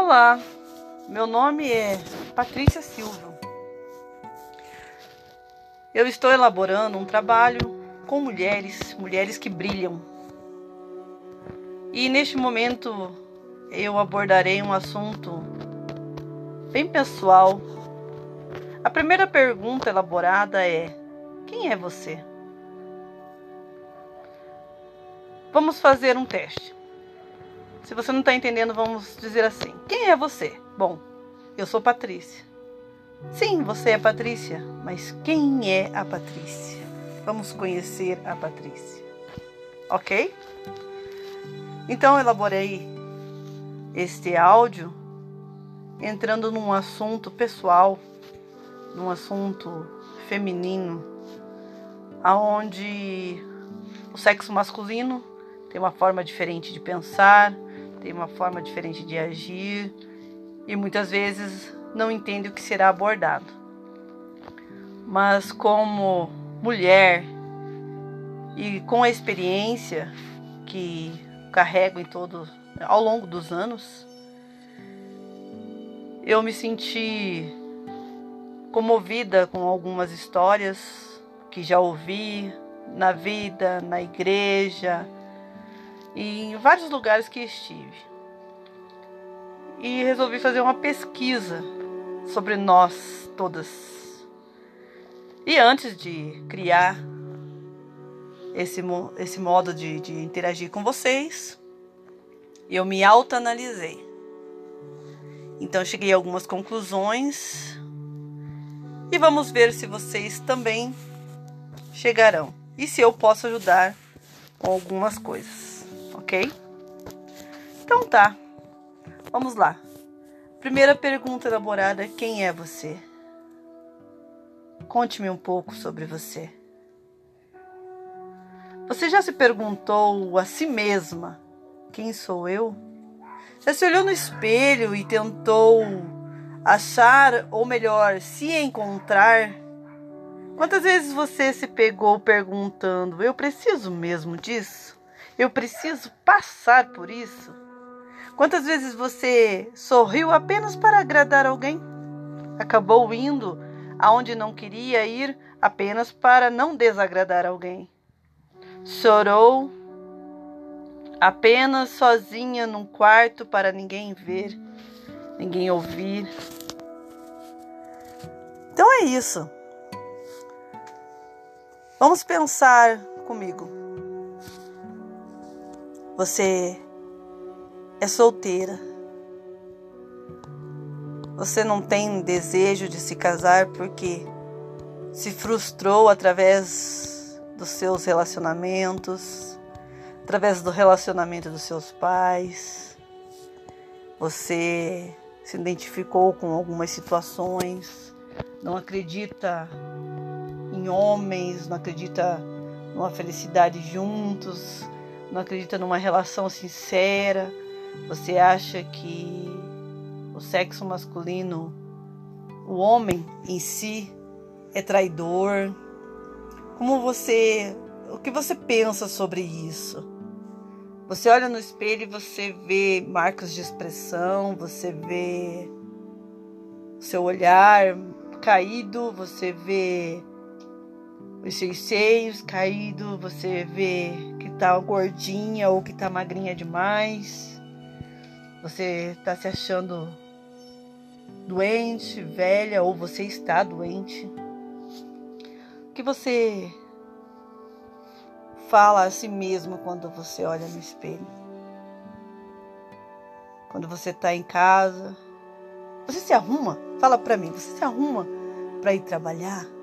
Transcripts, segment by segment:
Olá, meu nome é Patrícia Silva. Eu estou elaborando um trabalho com mulheres, mulheres que brilham. E neste momento eu abordarei um assunto bem pessoal. A primeira pergunta elaborada é: quem é você? Vamos fazer um teste. Se você não está entendendo, vamos dizer assim: Quem é você? Bom, eu sou Patrícia. Sim, você é Patrícia, mas quem é a Patrícia? Vamos conhecer a Patrícia. Ok? Então, elaborei este áudio entrando num assunto pessoal, num assunto feminino, aonde o sexo masculino tem uma forma diferente de pensar, tem uma forma diferente de agir e muitas vezes não entende o que será abordado. Mas como mulher e com a experiência que carrego em todo ao longo dos anos, eu me senti comovida com algumas histórias que já ouvi na vida, na igreja, em vários lugares que estive. E resolvi fazer uma pesquisa sobre nós todas. E antes de criar esse, esse modo de, de interagir com vocês, eu me autoanalisei. Então cheguei a algumas conclusões e vamos ver se vocês também chegarão e se eu posso ajudar com algumas coisas ok? Então tá, vamos lá. Primeira pergunta elaborada: quem é você? Conte-me um pouco sobre você. Você já se perguntou a si mesma: quem sou eu? Já se olhou no espelho e tentou achar, ou melhor, se encontrar? Quantas vezes você se pegou perguntando: eu preciso mesmo disso? Eu preciso passar por isso. Quantas vezes você sorriu apenas para agradar alguém? Acabou indo aonde não queria ir apenas para não desagradar alguém. Chorou apenas sozinha num quarto para ninguém ver, ninguém ouvir. Então é isso. Vamos pensar comigo. Você é solteira. Você não tem desejo de se casar porque se frustrou através dos seus relacionamentos, através do relacionamento dos seus pais. Você se identificou com algumas situações, não acredita em homens, não acredita numa felicidade juntos, não acredita numa relação sincera, você acha que o sexo masculino, o homem em si, é traidor. Como você. O que você pensa sobre isso? Você olha no espelho e você vê marcas de expressão, você vê seu olhar caído, você vê os seus seios caídos, você vê tá gordinha ou que tá magrinha demais. Você tá se achando doente, velha ou você está doente. O que você fala a si mesmo quando você olha no espelho? Quando você tá em casa, você se arruma? Fala para mim, você se arruma para ir trabalhar?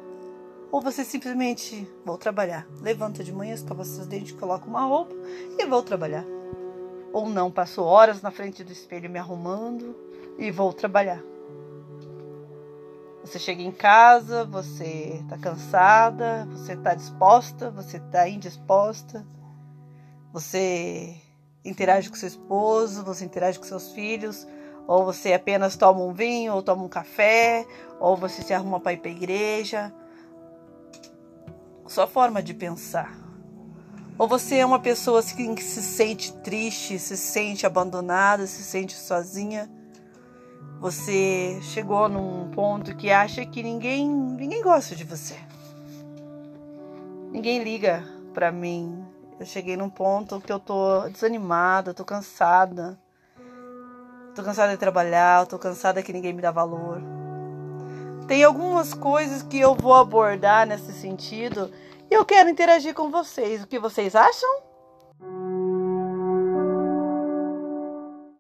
Ou você simplesmente vou trabalhar. Levanta de manhã, escova seus dentes, coloca uma roupa e vou trabalhar. Ou não, passo horas na frente do espelho me arrumando e vou trabalhar. Você chega em casa, você está cansada, você está disposta, você está indisposta, você interage com seu esposo, você interage com seus filhos, ou você apenas toma um vinho, ou toma um café, ou você se arruma para ir para a igreja, sua forma de pensar. Ou você é uma pessoa assim, que se sente triste, se sente abandonada, se sente sozinha, Você chegou num ponto que acha que ninguém, ninguém gosta de você. Ninguém liga para mim. Eu cheguei num ponto que eu tô desanimada, tô cansada. Tô cansada de trabalhar, tô cansada que ninguém me dá valor. Tem algumas coisas que eu vou abordar nesse sentido e eu quero interagir com vocês. O que vocês acham?